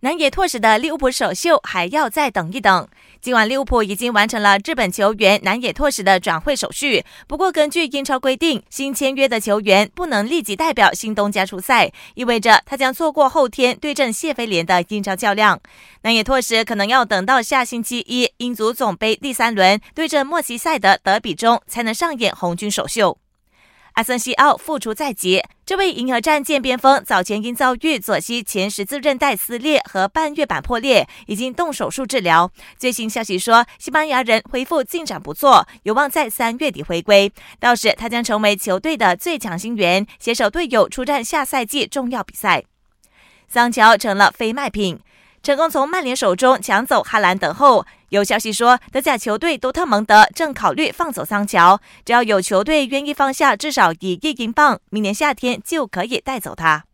南野拓实的利物浦首秀还要再等一等。今晚利物浦已经完成了日本球员南野拓实的转会手续，不过根据英超规定，新签约的球员不能立即代表新东家出赛，意味着他将错过后天对阵谢菲联的英超较量。南野拓实可能要等到下星期一英足总杯第三轮对阵莫西塞的德比中，才能上演红军首秀。阿森西奥复出在即，这位银河战舰边锋早前因遭遇左膝前十字韧带撕裂和半月板破裂，已经动手术治疗。最新消息说，西班牙人恢复进展不错，有望在三月底回归。到时他将成为球队的最强新员，携手队友出战下赛季重要比赛。桑乔成了非卖品。成功从曼联手中抢走哈兰德后，有消息说德甲球队多特蒙德正考虑放走桑乔，只要有球队愿意放下至少以一英镑，明年夏天就可以带走他。